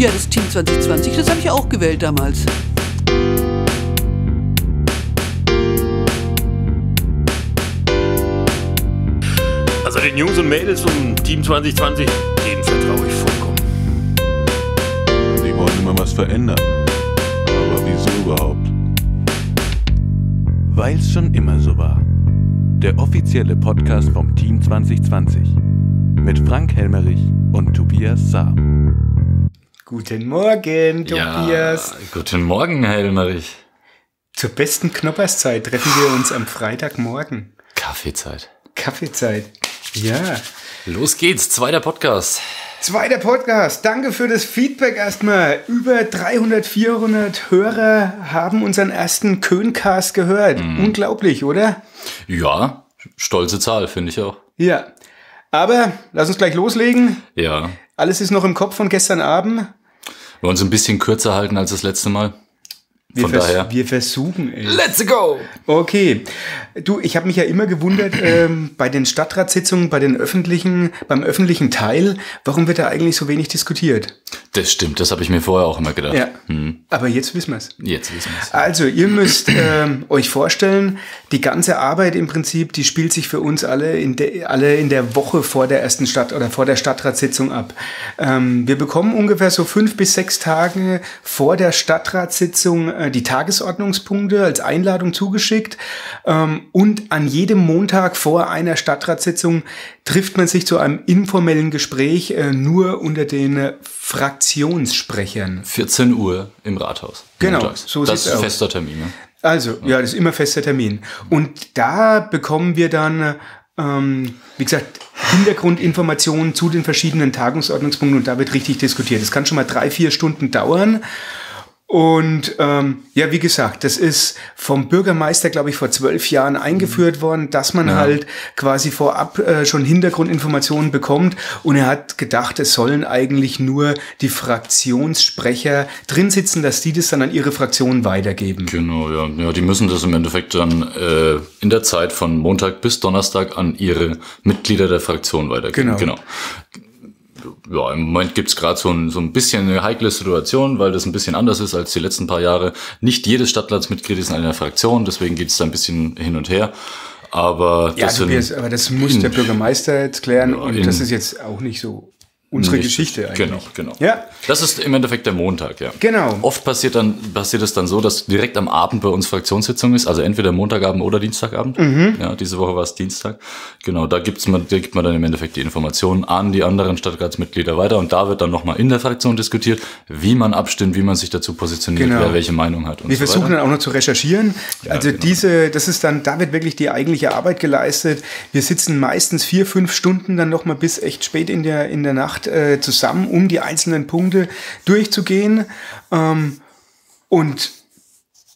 Ja, das Team 2020, das habe ich auch gewählt damals. Also den Jungs und Mädels vom Team 2020, denen vertraue ich vollkommen. Die wollen immer was verändern. Aber wieso überhaupt? Weil's schon immer so war. Der offizielle Podcast vom Team 2020. Mit Frank Helmerich und Tobias Saam. Guten Morgen, Tobias. Ja, guten Morgen, Helmerich. Zur besten Knopperszeit treffen wir uns am Freitagmorgen. Kaffeezeit. Kaffeezeit. Ja. Los geht's, zweiter Podcast. Zweiter Podcast. Danke für das Feedback erstmal. Über 300, 400 Hörer haben unseren ersten Köncast gehört. Unglaublich, oder? Ja, stolze Zahl, finde ich auch. Ja. Aber lass uns gleich loslegen. Ja. Alles ist noch im Kopf von gestern Abend. Wir uns ein bisschen kürzer halten als das letzte Mal. Wir, Von vers daher. wir versuchen es. Let's go! Okay. Du, ich habe mich ja immer gewundert ähm, bei den Stadtratssitzungen, bei den öffentlichen, beim öffentlichen Teil, warum wird da eigentlich so wenig diskutiert? Das stimmt, das habe ich mir vorher auch immer gedacht. Ja. Hm. Aber jetzt wissen wir es. Jetzt wissen wir's. Also, ihr müsst ähm, euch vorstellen, die ganze Arbeit im Prinzip, die spielt sich für uns alle in, de, alle in der Woche vor der ersten Stadt oder vor der Stadtratssitzung ab. Ähm, wir bekommen ungefähr so fünf bis sechs Tage vor der Stadtratssitzung äh, die Tagesordnungspunkte als Einladung zugeschickt. Ähm, und an jedem Montag vor einer Stadtratssitzung trifft man sich zu einem informellen Gespräch äh, nur unter den Fraktionssprechern. 14 Uhr im Rathaus. Genau, montags. so Das ist aus. fester Termin, ne? Also, ja, das ist immer fester Termin. Und da bekommen wir dann, ähm, wie gesagt, Hintergrundinformationen zu den verschiedenen Tagungsordnungspunkten und da wird richtig diskutiert. Das kann schon mal drei, vier Stunden dauern. Und ähm, ja, wie gesagt, das ist vom Bürgermeister, glaube ich, vor zwölf Jahren eingeführt worden, dass man halt quasi vorab äh, schon Hintergrundinformationen bekommt. Und er hat gedacht, es sollen eigentlich nur die Fraktionssprecher drin sitzen, dass die das dann an ihre Fraktion weitergeben. Genau, ja. Ja, die müssen das im Endeffekt dann äh, in der Zeit von Montag bis Donnerstag an ihre Mitglieder der Fraktion weitergeben. Genau. Ja, im Moment gibt's gerade so ein, so ein bisschen eine heikle Situation, weil das ein bisschen anders ist als die letzten paar Jahre. Nicht jedes Stadtratsmitglied ist in einer Fraktion, deswegen geht's da ein bisschen hin und her. Aber Ja, das sind Tobias, aber das muss der Bürgermeister jetzt klären und in- das ist jetzt auch nicht so unsere Nicht- Geschichte eigentlich. Genau, genau. Ja. Das ist im Endeffekt der Montag, ja. Genau. Oft passiert dann passiert es dann so, dass direkt am Abend bei uns Fraktionssitzung ist, also entweder Montagabend oder Dienstagabend. Mhm. Ja, diese Woche war es Dienstag. Genau, da gibt's man, da gibt man dann im Endeffekt die Informationen an die anderen Stadtratsmitglieder weiter und da wird dann nochmal in der Fraktion diskutiert, wie man abstimmt, wie man sich dazu positioniert, Genau. wer welche Meinung hat und Wir so versuchen weiter. dann auch noch zu recherchieren. also genau. diese, das ist dann, da wird wirklich die eigentliche Arbeit geleistet. Wir sitzen meistens vier, fünf Stunden dann noch mal bis echt spät in der, in der Nacht äh, zusammen, um die einzelnen Punkte durchzugehen. Ähm, und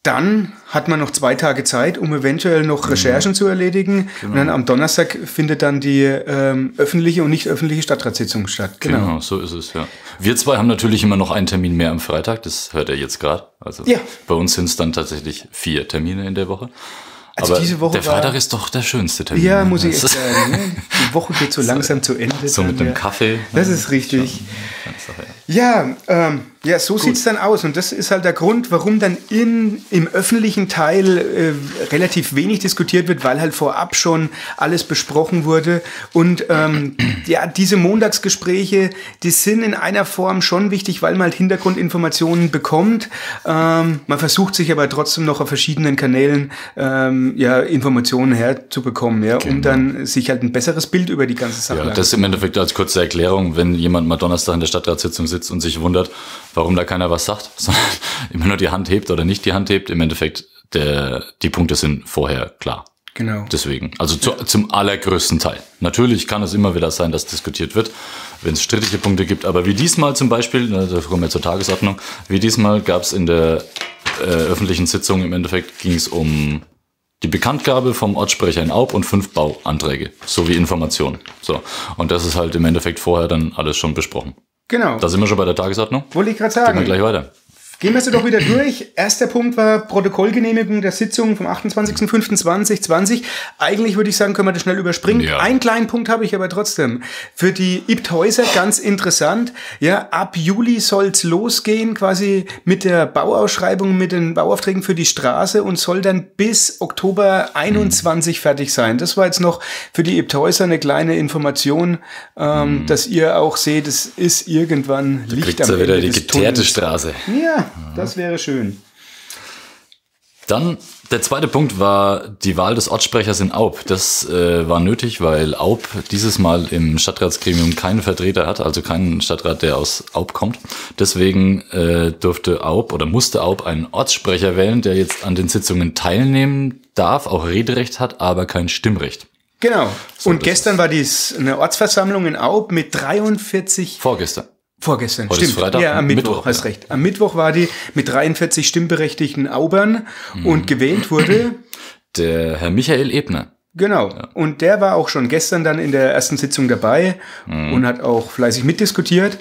dann hat man noch zwei Tage Zeit, um eventuell Mhm. noch Recherchen zu erledigen. Genau. Und dann am Donnerstag findet dann die ähm, öffentliche und nicht öffentliche Stadtratssitzung statt. Genau. so ist es, ja. Wir zwei haben natürlich immer noch einen Termin mehr am Freitag, das hört ihr jetzt gerade. Also Ja. bei uns sind es dann tatsächlich vier Termine in der Woche. Also Aber diese Woche der war- Freitag ist doch der schönste Termin. Ja, ne? muss ich echt sagen. Ne? Die Woche geht so langsam zu Ende. So mit dem ja. Kaffee. Das ist richtig. Ja, ähm, ja, so sieht's dann aus. Und das ist halt der Grund, warum dann in, im öffentlichen Teil äh, relativ wenig diskutiert wird, weil halt vorab schon alles besprochen wurde. Und ähm, ja, diese Montagsgespräche, die sind in einer Form schon wichtig, weil man halt Hintergrundinformationen bekommt. Ähm, man versucht sich aber trotzdem noch auf verschiedenen Kanälen ähm, ja, Informationen herzubekommen, ja, um dann sich halt ein besseres Bild über die ganze Sache Genau. Ja, das im Endeffekt als kurze Erklärung, wenn jemand mal Donnerstag in der Stadtratssitzung sitzt und sich wundert, warum da keiner was sagt, sondern immer nur die Hand hebt oder nicht die Hand hebt, im Endeffekt, der, die Punkte sind vorher klar. Genau. Deswegen, also zu, zum allergrößten Teil. Natürlich kann es immer wieder sein, dass diskutiert wird, wenn es strittige Punkte gibt. Aber wie diesmal zum Beispiel, da kommen wir zur Tagesordnung, wie diesmal gab es in der äh, öffentlichen Sitzung im Endeffekt ging es um die Bekanntgabe vom Ortssprecher in Aub und fünf Bauanträge sowie Informationen. So und das ist halt im Endeffekt vorher dann alles schon besprochen. Genau. Da sind wir schon bei der Tagesordnung. Wollte ich gerade Gehen wir sagen. gleich weiter. Gehen wir sie doch wieder durch. Erster Punkt war Protokollgenehmigung der Sitzung vom 28.05.2020. Eigentlich würde ich sagen, können wir das schnell überspringen. Ja. Einen kleinen Punkt habe ich aber trotzdem. Für die Ibthäuser ganz interessant. Ja, ab Juli soll's losgehen, quasi mit der Bauausschreibung, mit den Bauaufträgen für die Straße und soll dann bis Oktober 21 fertig sein. Das war jetzt noch für die Ibthäuser eine kleine Information, ähm, dass ihr auch seht, es ist irgendwann Licht Kriegt am ja wieder Ende die geteerte. Straße. Ja, das wäre schön. Dann der zweite Punkt war die Wahl des Ortssprechers in Aub. Das äh, war nötig, weil Aub dieses Mal im Stadtratsgremium keinen Vertreter hat, also keinen Stadtrat, der aus Aub kommt. Deswegen äh, durfte Aub oder musste Aub einen Ortssprecher wählen, der jetzt an den Sitzungen teilnehmen darf, auch Rederecht hat, aber kein Stimmrecht. Genau. So, und gestern war dies eine Ortsversammlung in Aub mit 43 Vorgestern. Vorgestern, Heute stimmt. Freitag? Ja, am Mittwoch, Mittwoch, hast ja. recht. Am Mittwoch war die mit 43 stimmberechtigten Aubern Mhm. und gewählt wurde, Der Herr Michael Ebner. genau. Und der war auch schon gestern dann in der ersten Sitzung dabei Mhm. und hat auch fleißig mitdiskutiert.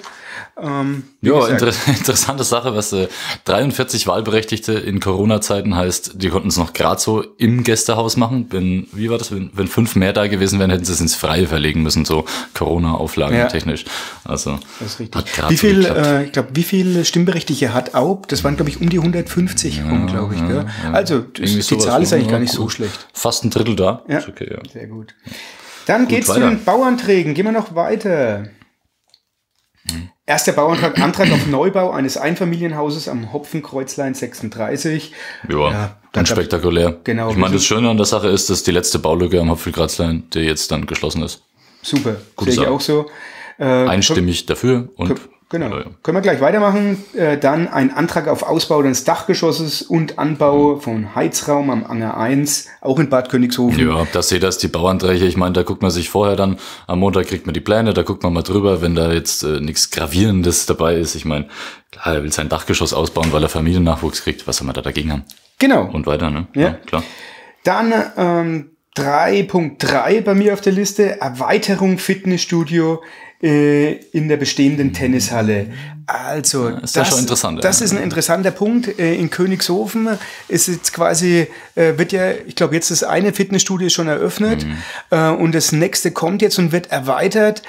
Ähm, Ja, inter interessante Sache, was äh, 43 Wahlberechtigte in Corona-Zeiten heißt, die konnten es noch gerade so im Gästehaus machen. Wenn, wie war das, wenn, wenn fünf mehr da gewesen wären, hätten sie es ins Freie verlegen müssen, so Corona-Auflagen Ja. technisch. Also das ist richtig. hat Wie so viel, geklappt. äh, ich glaube, wie viele Stimmberechtigte hat Aub? Das waren, glaube ich, um die 150 rum, glaube ich. Gell? Also, das, Irgendwie die Zahl ist ja, eigentlich gar ja, nicht so gut. schlecht. Fast ein Drittel da. Ja. Ist okay, ja. Sehr gut. Dann geht's zu den Bauanträgen. Gehen wir noch weiter. Erster Bauantrag, Antrag auf Neubau eines Einfamilienhauses am Hopfenkreuzlein 36. Ja, Ja, dann spektakulär. Genau, Ich meine, das Schöne an der Sache ist, dass die letzte Baulücke am Hopfelkratzlein, der jetzt dann geschlossen ist. Super, sehe ich auch so. Äh, Einstimmig dafür und Genau. Ja, ja. Können wir gleich weitermachen. Äh, dann ein Antrag auf Ausbau des Dachgeschosses und Anbau von Heizraum am Anger 1, auch in Bad Königshofen. Ja, da seht ihr das, die Bauanträge. Ich meine, da guckt man sich vorher dann, am Montag kriegt man die Pläne, da guckt man mal drüber, wenn da jetzt äh, nichts Gravierendes dabei ist. Ich meine, klar, er will sein Dachgeschoss ausbauen, weil er Familiennachwuchs kriegt. Was soll man da dagegen haben? Genau. Und weiter, ne? Ja. klar. Dann ähm, 3.3 bei mir auf der Liste, Erweiterung Fitnessstudio äh, in der bestehenden Tennishalle. Also, ist ja schon interessant, Das ja. ist ein interessanter Punkt. Äh, in Königshofen ist jetzt quasi, äh, wird ja, ich glaube, jetzt das eine Fitnessstudio schon eröffnet Mhm. äh, und das nächste kommt jetzt und wird erweitert.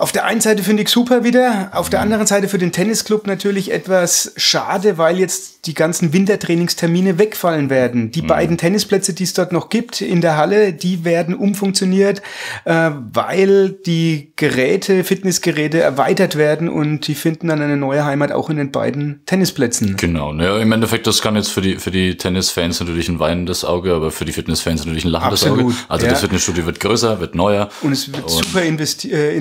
Auf der einen Seite finde ich super wieder, auf der anderen Seite für den Tennisclub natürlich etwas schade, weil jetzt die ganzen Wintertrainingstermine wegfallen werden. Die beiden Tennisplätze, die es dort noch gibt in der Halle, die werden umfunktioniert, äh, weil die Geräte, Fitnessgeräte erweitert werden und die finden dann eine neue Heimat auch in den beiden Tennisplätzen. Genau. Naja, im Endeffekt, das kann jetzt für die, für die Tennisfans natürlich ein weinendes Auge, aber für die Fitnessfans natürlich ein lachendes Absolut, Auge. Also ja. das Fitnessstudio wird größer, wird neuer. Und es wird super investi äh,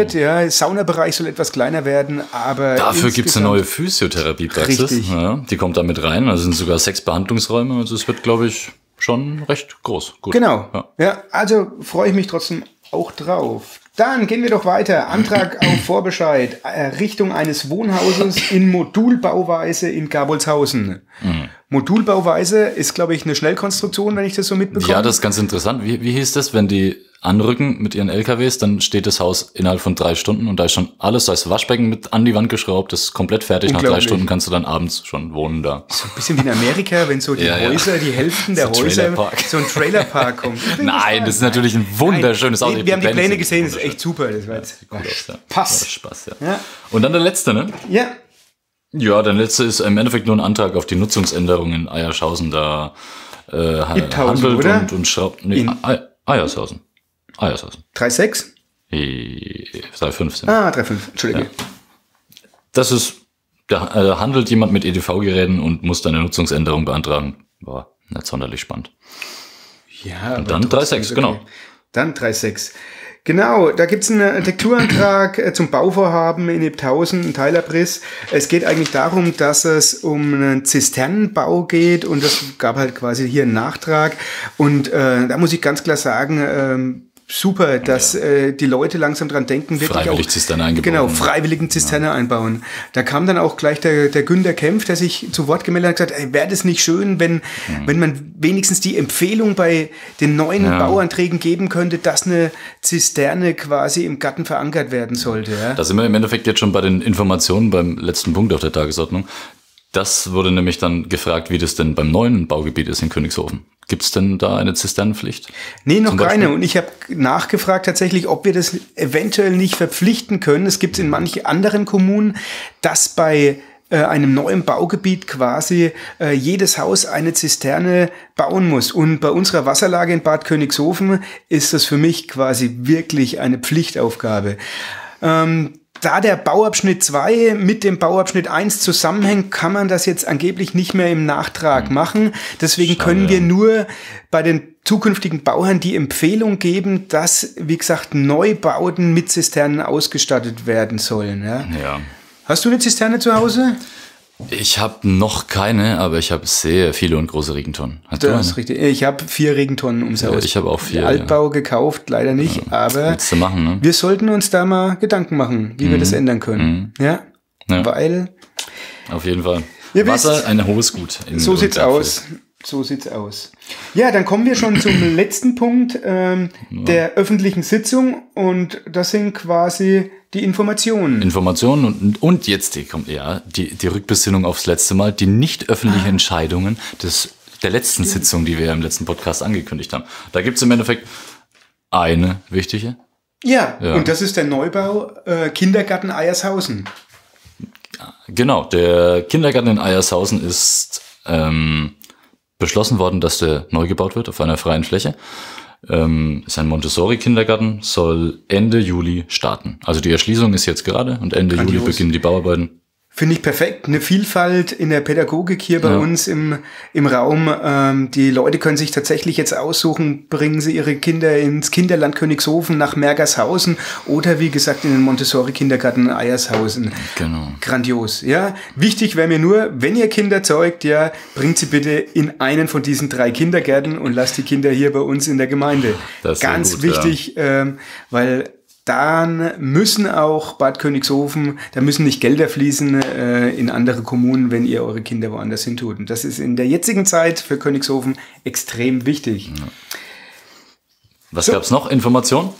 investiert, ja. Saunabereich soll etwas kleiner werden, aber. Dafür gibt's eine insgesamt- neue Physiotherapiepraxis. Ja, die kommt da mit rein. Also sind sogar sechs Behandlungsräume. Also es wird, glaube ich, schon recht groß. Gut. Genau. Ja. Ja. also freue ich mich trotzdem auch drauf. Dann gehen wir doch weiter. Antrag auf Vorbescheid. Errichtung eines Wohnhauses in Modulbauweise in Gabolshausen. Mhm. Modulbauweise ist, glaube ich, eine Schnellkonstruktion, wenn ich das so mitbekomme. Ja, das ist ganz interessant. Wie, wie hieß das, wenn die anrücken mit ihren LKWs, dann steht das Haus innerhalb von drei Stunden und da ist schon alles, da ist das Waschbecken mit an die Wand geschraubt, das ist komplett fertig. Nach drei. Stunden kannst du dann abends schon wohnen da. so ein bisschen wie in Amerika, wenn so die Ja, ja. Häuser, die Hälften der So Häuser, so ein Trailerpark kommt. Nein, das ist natürlich ein wunderschönes. Nein, Wir haben die Pläne gesehen, das ist echt super. Das war jetzt aus, ja. Pass. Ja, Spaß, ja. Ja. Und dann der letzte, ne? Ja, Ja, der letzte ist im Endeffekt nur ein Antrag auf die Nutzungsänderung in Eierschausen. Da äh, handelt oder? und, und schraubt. Nee, Eiershausen. Eiershausen. 3,6? Eh, 3,15. Ah, 3,5. Entschuldige. Das ist, da äh, handelt jemand mit EDV-Geräten und muss dann eine Nutzungsänderung beantragen. War nicht sonderlich spannend. Ja, aber dann trotzdem 3,6, ist genau. Dann 3,6. Genau, da gibt's einen Architekturantrag äh, zum Bauvorhaben in Ebthausen, ein Teilabriss. Es geht eigentlich darum, dass es um einen Zisternenbau geht und das gab halt quasi hier einen Nachtrag. Und äh, da muss ich ganz klar sagen, ähm, super, dass äh, die Leute langsam dran denken, wirklich Freiwillig auch, Zisterne eingebaut. Genau, freiwilligen Zisterne einbauen. Da kam dann auch gleich der, der Günter Kempf, der sich zu Wort gemeldet hat, und gesagt, wäre das nicht schön, wenn, wenn man wenigstens die Empfehlung bei den neuen Ja. Bauanträgen geben könnte, dass eine Zisterne quasi im Garten verankert werden sollte. Ja? Da sind wir im Endeffekt jetzt schon bei den Informationen beim letzten Punkt auf der Tagesordnung. Das wurde nämlich dann gefragt, wie das denn beim neuen Baugebiet ist in Königshofen. Gibt es denn da eine Zisternenpflicht? Nee, noch keine. Und ich habe nachgefragt tatsächlich, ob wir das eventuell nicht verpflichten können. Es gibt in manchen anderen Kommunen, dass bei äh, einem neuen Baugebiet quasi äh, jedes Haus eine Zisterne bauen muss. Und bei unserer Wasserlage in Bad Königshofen ist das für mich quasi wirklich eine Pflichtaufgabe. Ähm, da der Bauabschnitt 2 mit dem Bauabschnitt 1 zusammenhängt, kann man das jetzt angeblich nicht mehr im Nachtrag machen. Deswegen können wir nur bei den zukünftigen Bauherren die Empfehlung geben, dass, wie gesagt, Neubauten mit Zisternen ausgestattet werden sollen. Ja. Ja. Hast du eine Zisterne zu Hause? Ich habe noch keine, aber ich habe sehr viele und große Regentonnen. Hast Das ist richtig. Ich habe vier Regentonnen ums Ja, Haus. ich habe auch vier, Altbau gekauft, leider nicht. Aber Willst du machen, ne? wir sollten uns da mal Gedanken machen, wie wir das ändern können. Ja? Mhm. Ja. Weil Auf jeden Fall. Ihr Wasser, wisst- ein hohes Gut. So sieht's aus. So sieht's aus. Ja, dann kommen wir schon zum letzten Punkt ähm, der öffentlichen Sitzung und das sind quasi die Informationen. Informationen und, und jetzt die, kommt, ja, die, die Rückbesinnung aufs letzte Mal, die nicht Ah. öffentlichen Entscheidungen des, der letzten Sitzung, die wir im letzten Podcast angekündigt haben. Da gibt's im Endeffekt eine wichtige. Ja, Ja. und das ist der Neubau äh, Kindergarten Eiershausen. Genau, der Kindergarten in Eiershausen ist ähm, beschlossen worden, dass der neu gebaut wird auf einer freien Fläche. Ähm, ist ein Montessori-Kindergarten, soll Ende Juli starten. Also die Erschließung ist jetzt gerade und Ende Juli Grandios. beginnen die Bauarbeiten. Finde ich perfekt. Eine Vielfalt in der Pädagogik hier bei Ja. uns im, im Raum. Ähm, die Leute können sich tatsächlich jetzt aussuchen, bringen sie ihre Kinder ins Kinderland Königshofen nach Mergershausen oder wie gesagt in den Montessori-Kindergarten Eiershausen. Genau. Grandios, ja. Wichtig wäre mir nur, wenn ihr Kinder zeugt, ja, bringt sie bitte in einen von diesen drei Kindergärten und lasst die Kinder hier bei uns in der Gemeinde. Das ist Ganz gut, wichtig, ähm, weil dann müssen auch Bad Königshofen, da müssen nicht Gelder fließen äh, in andere Kommunen, wenn ihr eure Kinder woanders hin tut. Und das ist in der jetzigen Zeit für Königshofen extrem wichtig. Was So. gab's noch? Informationen?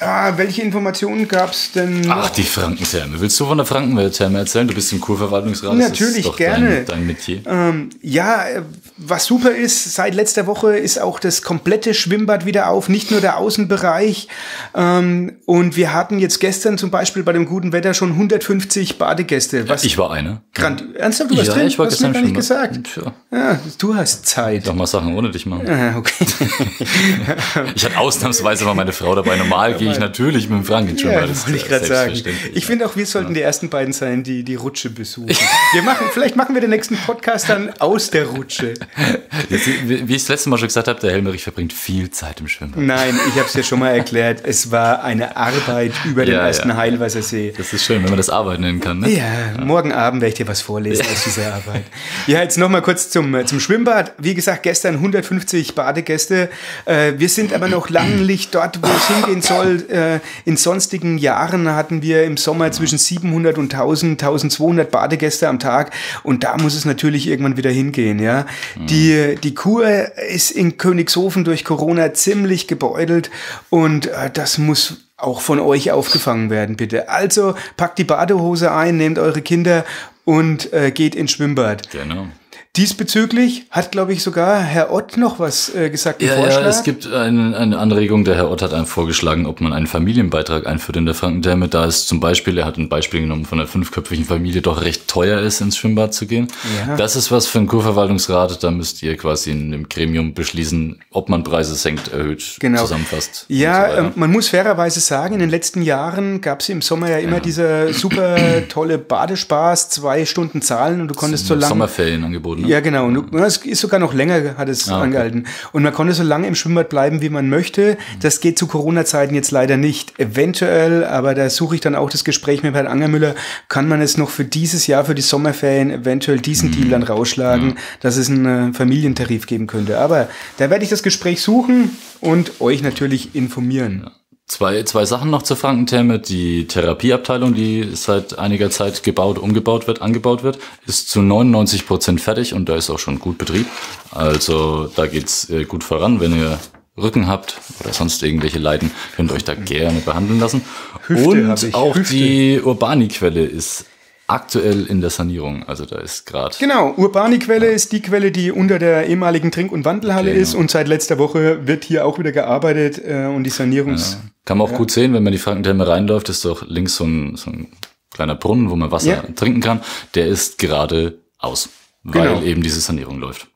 Ah, welche Informationen gab's denn? Ach, die Frankentherme. Willst du von der Frankentherme erzählen? Du bist im Kurverwaltungsrat. Natürlich, gerne. Dein, dein Metier. Ähm, ja, äh, was super ist, seit letzter Woche ist auch das komplette Schwimmbad wieder auf, nicht nur der Außenbereich. Ähm, und wir hatten jetzt gestern zum Beispiel bei dem guten Wetter schon 150 Badegäste. Was Ich war einer. Grand Ernsthaft, du warst ja, drin? ich war Hast du mir gestern gar nicht schon. gesagt. Ja, du hast Zeit. doch mal Sachen ohne dich machen. Ah, okay. Ich hatte ausnahmsweise mal meine Frau dabei. Normal gehe ich natürlich mit dem Frank ins Ja, Schwimmbad. das ist wollte ich gerade sagen. Ich finde auch, wir sollten die ersten beiden sein, die die Rutsche besuchen. Wir machen, vielleicht machen wir den nächsten Podcast dann aus der Rutsche. Jetzt, wie ich das letzte Mal schon gesagt habe, der Helmerich verbringt viel Zeit im Schwimmbad. Nein, ich habe es ja schon mal erklärt. Es war eine Arbeit über den Ja, ersten ja. Heilwassersee. Das ist schön, wenn man das Arbeit nennen kann. Ne? Ja, morgen Abend werde ich dir was vorlesen aus dieser Arbeit. Ja, jetzt nochmal kurz zum, äh, zum Schwimmbad. Wie gesagt, gestern 150 Badegäste. Äh, wir sind aber noch lange nicht dort, wo es hingehen soll. Äh, in sonstigen Jahren hatten wir im Sommer zwischen 700 und 1000, 1200 Badegäste am Tag. Und da muss es natürlich irgendwann wieder hingehen. Ja, die, die Kur ist in Königshofen durch Corona ziemlich gebeutelt und äh, das muss auch von euch aufgefangen werden, bitte. Also packt die Badehose ein, nehmt eure Kinder und äh, geht ins Schwimmbad. Genau. Diesbezüglich hat, glaube ich, sogar Herr Ott noch was äh, gesagt Ja, Vorschlag. ja, es gibt eine, eine Anregung. Der Herr Ott hat einem vorgeschlagen, ob man einen Familienbeitrag einführt in der Frankentherme. Da es zum Beispiel, er hat ein Beispiel genommen von einer fünfköpfigen Familie, doch recht teuer ist, ins Schwimmbad zu gehen. Ja. Das ist was für einen Kurverwaltungsrat. Da müsst ihr quasi in dem Gremium beschließen, ob man Preise senkt, erhöht, Genau. zusammenfasst. Ja, so ähm, man muss fairerweise sagen, in den letzten Jahren gab es im Sommer ja immer dieser super tolle Badespaß, zwei Stunden zahlen und du konntest so lange. Sommerferien angeboten. Ne? Ja, genau. Und es ist sogar noch länger, hat es Ah, okay. angehalten. Und man konnte so lange im Schwimmbad bleiben, wie man möchte. Das geht zu Corona-Zeiten jetzt leider nicht. Eventuell, aber da suche ich dann auch das Gespräch mit Herrn Angermüller, kann man es noch für dieses Jahr, für die Sommerferien, eventuell diesen Deal dann rausschlagen, dass es einen äh, Familientarif geben könnte. Aber da werde ich das Gespräch suchen und euch natürlich informieren. Zwei, zwei Sachen noch zur Frankentherme. Die Therapieabteilung, die seit einiger Zeit gebaut, umgebaut wird, angebaut wird, ist zu 99 Prozent fertig und da ist auch schon gut Betrieb. Also da geht's äh, gut voran. Wenn ihr Rücken habt oder sonst irgendwelche Leiden, könnt ihr euch da gerne behandeln lassen. Hüfte und auch Hüfte. die Urbani-Quelle ist aktuell in der Sanierung. Also da ist gerade. Genau, Urbani-Quelle ist die Quelle, die unter der ehemaligen Trink- und Wandelhalle Genau. ist und seit letzter Woche wird hier auch wieder gearbeitet äh, und die Sanierungs... Kann man auch gut sehen, wenn man die Frankentherme reinläuft, ist doch links so ein, so ein kleiner Brunnen, wo man Wasser Ja. trinken kann. Der ist gerade aus, weil Genau. eben diese Sanierung läuft.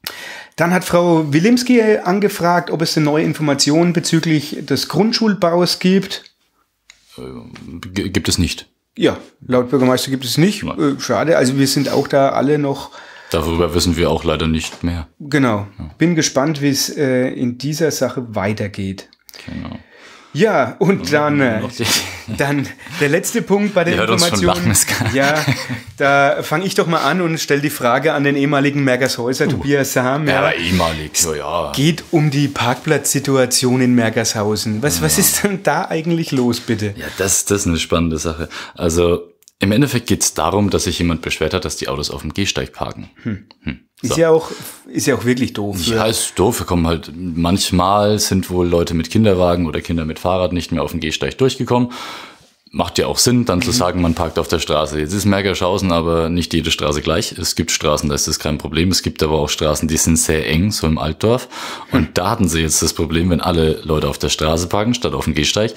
Dann hat Frau Wilimski angefragt, ob es denn neue Informationen bezüglich des Grundschulbaus gibt. G gibt es nicht. Ja, laut Bürgermeister gibt es nicht. Nein. Äh, schade, also wir sind auch da alle noch Darüber wissen wir auch leider nicht mehr. Genau. Bin gespannt, wie es äh, in dieser Sache weitergeht. Genau. Ja, und dann, äh, dann der letzte Punkt bei den Ihr hört uns schon Informationen. lachen, ja, da fange ich doch mal an und stelle die Frage an den ehemaligen Mergershäuser, Tobias Sam. Ja, Ja. aber ehemalig, so ja. Geht um die Parkplatzsituation in Mergershausen. Was, was ist denn da eigentlich los, bitte? Ja, das, das ist eine spannende Sache. Also im Endeffekt geht es darum, dass sich jemand beschwert hat, dass die Autos auf dem Gehsteig parken. Ist ja auch, ist ja auch wirklich doof. Ja, ist doof. Wir kommen halt, manchmal sind wohl Leute mit Kinderwagen oder Kinder mit Fahrrad nicht mehr auf den Gehsteig durchgekommen. Macht ja auch Sinn, dann zu sagen, man parkt auf der Straße. Jetzt ist Mergerschausen aber nicht jede Straße gleich. Es gibt Straßen, da ist das kein Problem. Es gibt aber auch Straßen, die sind sehr eng, so im Altdorf. Und da hatten sie jetzt das Problem, wenn alle Leute auf der Straße parken, statt auf dem Gehsteig,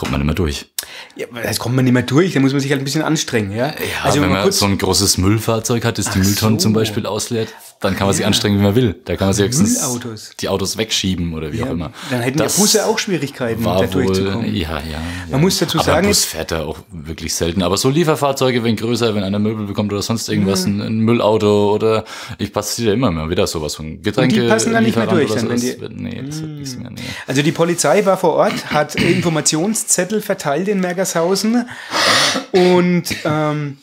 kommt man nicht mehr durch. Ja, das kommt man nicht mehr durch, da muss man sich halt ein bisschen anstrengen, ja? Ja, also wenn mal man kurz, so ein großes Müllfahrzeug hat, das die Mülltonnen so. zum Beispiel ausleert, dann kann man sich anstrengen, wie man will. Da kann man sich höchstens Müllautos. die Autos wegschieben oder wie auch immer. dann hätten Das ja Busse auch Schwierigkeiten, da durchzukommen. ja, ja, ja. Man muss dazu aber sagen, Bus fährt da auch wirklich selten. Aber so Lieferfahrzeuge, wenn größer, wenn einer Möbel bekommt oder sonst irgendwas, Mhm. ein, Müllauto oder ich passiert ja immer mal wieder sowas von Getränke. Und die passen da nicht mehr durch, dann, wenn wird- Nee, das wird nichts mehr. Nee. Also die Polizei war vor Ort, hat Informationszettel verteilt in Mergershausen und ähm,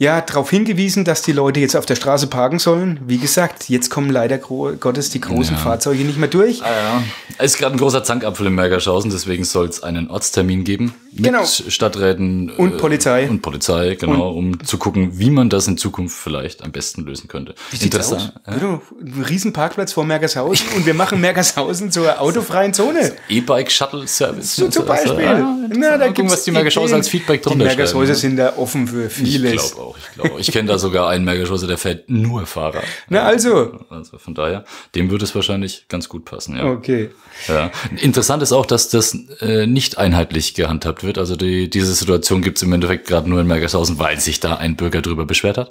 ja, darauf hingewiesen, dass die Leute jetzt auf der Straße parken sollen. Wie gesagt, jetzt kommen leider Gottes die großen Ja. Fahrzeuge nicht mehr durch. Ah, ja. Es ist gerade ein großer Zankapfel in Mergerschausen, deswegen soll es einen Ortstermin geben mit Genau. Stadträten Und Polizei. Und Polizei, genau, um zu gucken, wie man das in Zukunft vielleicht am besten lösen könnte. Wie sieht's aus? Ja. Ein riesen Parkplatz vor Mergershausen und wir machen Mergershausen zur autofreien Zone. E-Bike-Shuttle-Service. So zum Beispiel. Ja, Na, da gucken, gibt's was die Mergershausen als Feedback Die drunter Mergershäuser schreiben. sind da offen für Ich vieles. glaube auch, ich glaube. Ich kenne da sogar einen Mergerschauser, der fährt nur Fahrrad. Na also. Also von daher, dem würde es wahrscheinlich ganz gut passen, ja. Okay. Ja. Interessant ist auch, dass das äh, nicht einheitlich gehandhabt wird. Also die, diese Situation gibt es im Endeffekt gerade nur in Mergershausen, weil sich da ein Bürger drüber beschwert hat.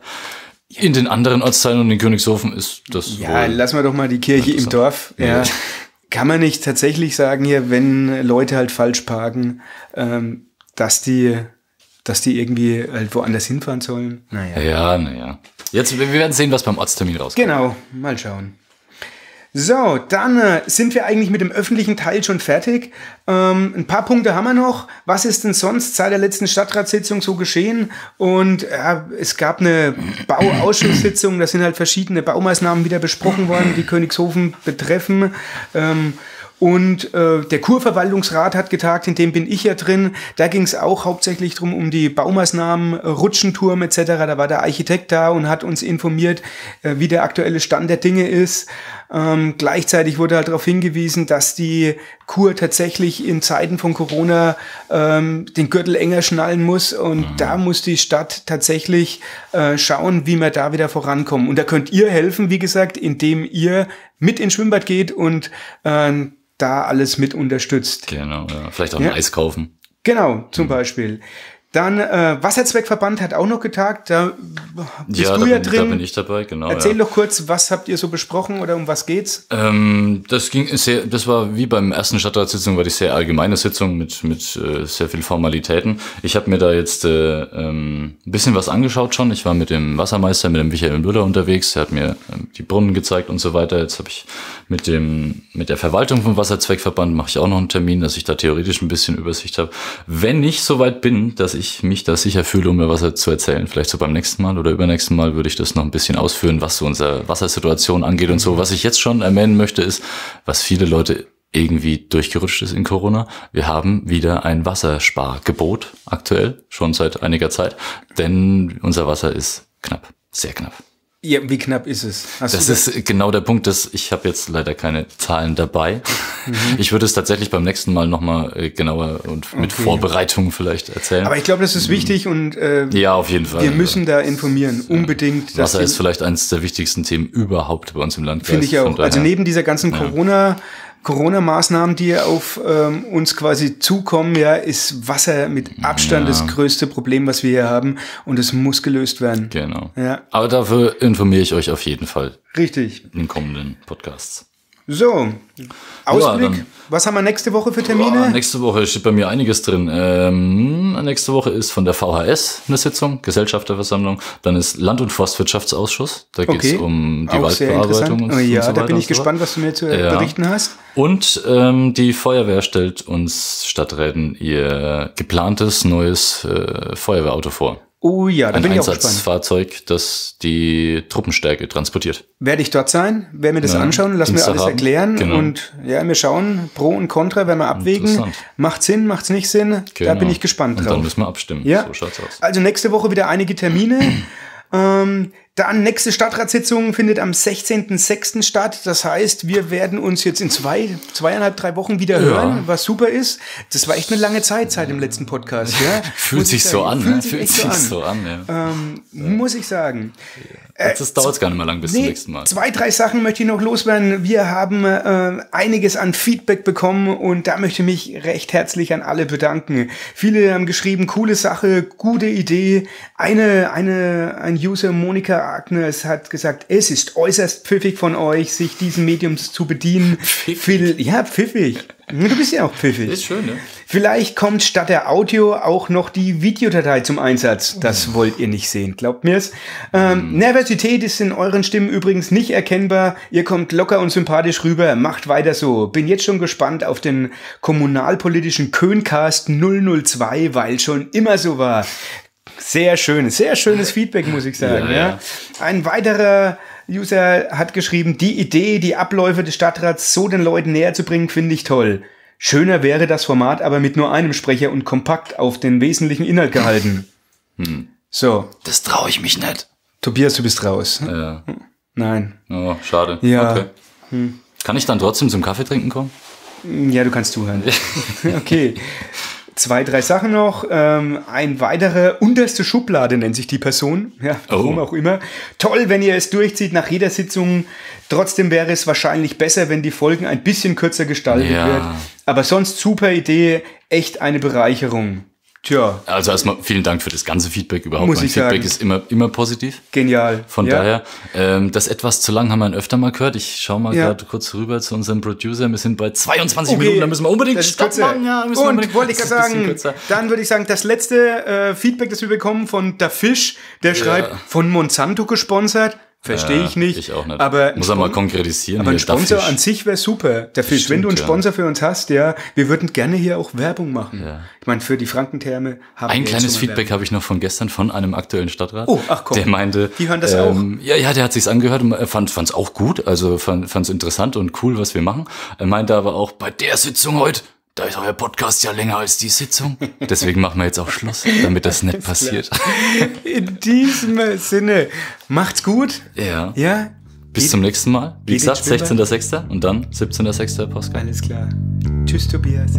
In den anderen Ortsteilen und in Königshofen ist das Ja, lassen wir doch mal die Kirche im Dorf. Ja. Kann man nicht tatsächlich sagen hier, wenn Leute halt falsch parken, ähm, dass die, dass die irgendwie halt woanders hinfahren sollen? Naja. Ja, naja. Jetzt, wir werden sehen, was beim Ortstermin rauskommt. Genau, mal schauen. So, dann äh, sind wir eigentlich mit dem öffentlichen Teil schon fertig. Ähm, ein paar Punkte haben wir noch. Was ist denn sonst seit der letzten Stadtratssitzung so geschehen? Und ja, es gab eine Bauausschusssitzung, da sind halt verschiedene Baumaßnahmen wieder besprochen worden, die Königshofen betreffen. Ähm, und äh, der Kurverwaltungsrat hat getagt, in dem bin ich ja drin. Da ging es auch hauptsächlich drum um die Baumaßnahmen, Rutschenturm etc. Da war der Architekt da und hat uns informiert, äh, wie der aktuelle Stand der Dinge ist. Ähm, gleichzeitig wurde halt darauf hingewiesen, dass die Kur tatsächlich in Zeiten von Corona ähm, den Gürtel enger schnallen muss. Und da muss die Stadt tatsächlich äh, schauen, wie wir da wieder vorankommen. Und da könnt ihr helfen, wie gesagt, indem ihr mit ins Schwimmbad geht und äh, da alles mit unterstützt. Genau, ja. Vielleicht auch Ja. ein Eis kaufen. Genau, zum Beispiel. Dann äh, Wasserzweckverband hat auch noch getagt. Da bist ja, du da, ja bin, da drin. bin ich dabei, genau. Erzähl ja. doch kurz, was habt ihr so besprochen oder um was geht's? Ähm, das ging sehr, das war wie beim ersten Stadtratssitzung, war die sehr allgemeine Sitzung mit, mit äh, sehr viel Formalitäten. Ich habe mir da jetzt äh, ähm, ein bisschen was angeschaut schon. Ich war mit dem Wassermeister, mit dem Michael Müller unterwegs. Er hat mir ähm, die Brunnen gezeigt und so weiter. Jetzt habe ich mit dem mit der Verwaltung vom Wasserzweckverband mache ich auch noch einen Termin, dass ich da theoretisch ein bisschen Übersicht habe. Wenn ich soweit bin, dass ich mich da sicher fühle, um mir was zu erzählen, vielleicht so beim nächsten Mal oder übernächsten Mal würde ich das noch ein bisschen ausführen, was so unsere Wassersituation angeht und so. Was ich jetzt schon erwähnen möchte, ist, was viele Leute irgendwie durchgerutscht ist in Corona. Wir haben wieder ein Wasserspargebot aktuell, schon seit einiger Zeit, denn unser Wasser ist knapp, sehr knapp. Ja, wie knapp ist es? Hast Das ist genau der Punkt, dass ich habe jetzt leider keine Zahlen dabei. Ich würde es tatsächlich beim nächsten Mal nochmal äh, genauer und mit Okay. Vorbereitungen vielleicht erzählen. aber ich glaube, das ist wichtig und äh, ja, auf jeden Fall. wir müssen da informieren. Unbedingt. dass Wasser ist vielleicht eines der wichtigsten Themen überhaupt bei uns im Landkreis. Finde ich auch. Also neben dieser ganzen Corona, Corona-Maßnahmen, die auf ähm, uns quasi zukommen, ja, ist Wasser mit Abstand das größte Problem, was wir hier haben. Und es muss gelöst werden. Genau. Ja. Aber dafür informiere ich euch auf jeden Fall Richtig. in den kommenden Podcasts. So, Ausblick. dann- was haben wir nächste Woche für Termine? nächste Woche steht bei mir einiges drin. Ähm, nächste Woche ist von der VHS eine Sitzung, Gesellschafterversammlung. Dann ist Land- und Forstwirtschaftsausschuss. Da geht es Okay. um die Auch sehr Waldbearbeitung interessant. und, Oh, ja, und so da bin ich so gespannt, was du mir zu Ja. berichten hast. Und ähm, die Feuerwehr stellt uns Stadträten ihr geplantes neues äh, Feuerwehrauto vor. Oh ja, da Ein bin ich auch gespannt. Einsatzfahrzeug, das die Truppenstärke transportiert. Werde ich dort sein, werden wir das Ja, anschauen, lassen wir alles erklären Genau. und ja, wir schauen, Pro und Contra werden wir abwägen. Macht Sinn, macht's nicht Sinn? Da Genau. bin ich gespannt Und drauf. dann müssen wir abstimmen. Ja. So schaut's aus. Also nächste Woche wieder einige Termine. ähm, dann nächste Stadtratssitzung findet am 16.06. statt. Das heißt, wir werden uns jetzt in zwei, zweieinhalb, drei Wochen wieder hören, was super ist. Das war echt eine lange Zeit seit dem letzten Podcast. Ja? Fühlt sich so sagen. an, Fühlt ne? sich Fühlt sich so an. so an, ja. Ähm, Muss ich sagen. Jetzt dauert es gar nicht mehr lang bis zum Nee, nächsten Mal. zwei, drei Sachen möchte ich noch loswerden. Wir haben äh, einiges an Feedback bekommen und da möchte ich mich recht herzlich an alle bedanken. Viele haben geschrieben, coole Sache, gute Idee. Eine, eine, ein User, Monika Agnes, hat gesagt, es ist äußerst pfiffig von euch, sich diesen Mediums zu bedienen. Viel, ja, pfiffig. Du bist ja auch pfiffig. Ist schön, ne? Vielleicht kommt statt der Audio auch noch die Videodatei zum Einsatz. Das wollt ihr nicht sehen, glaubt mir's. Ähm, Nervosität ist in euren Stimmen übrigens nicht erkennbar. Ihr kommt locker und sympathisch rüber. Macht weiter so. Bin jetzt schon gespannt auf den kommunalpolitischen Köncast 002, weil schon immer so war. Sehr schön, sehr schönes Feedback, muss ich sagen. Ja, Ja. Ein weiterer User hat geschrieben, die Idee, die Abläufe des Stadtrats so den Leuten näher zu bringen, finde ich toll. Schöner wäre das Format aber mit nur einem Sprecher und kompakt auf den wesentlichen Inhalt gehalten. So, Das traue ich mich nicht. Tobias, du bist raus. Ja. Nein. Oh, schade. Ja. Okay. Kann ich dann trotzdem zum Kaffee trinken kommen? Ja, du kannst zuhören. okay. Zwei, drei Sachen noch. Ähm, ein weiterer unterste Schublade nennt sich die Person. Ja, warum Oh. auch immer. Toll, wenn ihr es durchzieht nach jeder Sitzung. Trotzdem wäre es wahrscheinlich besser, wenn die Folgen ein bisschen kürzer gestaltet Ja. wird. Aber sonst super Idee. Echt eine Bereicherung. Tja, Also erstmal vielen Dank für das ganze Feedback überhaupt. Muss mein ich Feedback sagen. ist immer, immer positiv. genial. Von ja. daher, ähm, das etwas zu lang haben wir öfter mal gehört. Ich schaue mal Ja. gerade kurz rüber zu unserem Producer. Wir sind bei 22 Okay, Minuten, da müssen wir unbedingt Stopp machen. Ja, Und unbedingt- wollte ich gerade sagen, dann würde ich sagen, das letzte äh, Feedback, das wir bekommen von der Fisch, der schreibt, von Monsanto gesponsert. Verstehe Ja, ich nicht. Ich auch nicht. Aber Muss er mal konkretisieren. Aber ein Sponsor an sich wäre super. Der Fisch, wenn du einen ja. Sponsor für uns hast, ja, wir würden gerne hier auch Werbung machen. Ja. Ich meine, für die Frankentherme haben Ein wir kleines Feedback habe ich noch von gestern von einem aktuellen Stadtrat. Oh, ach komm. Der meinte, ähm, Die hören das Ja, ja, der hat sich's angehört und er fand es auch gut, also fand es interessant und cool, was wir machen. Er meinte aber auch bei der Sitzung heute, da ist euer Podcast ja länger als die Sitzung. Deswegen machen wir jetzt auch Schluss, damit das nicht passiert. In diesem Sinne, macht's gut. Ja. Ja, Bis zum nächsten Mal. Wie Geht gesagt, ins Schwimmbad. 16.06. und dann 17.06. Podcast. alles klar. Tschüss, Tobias.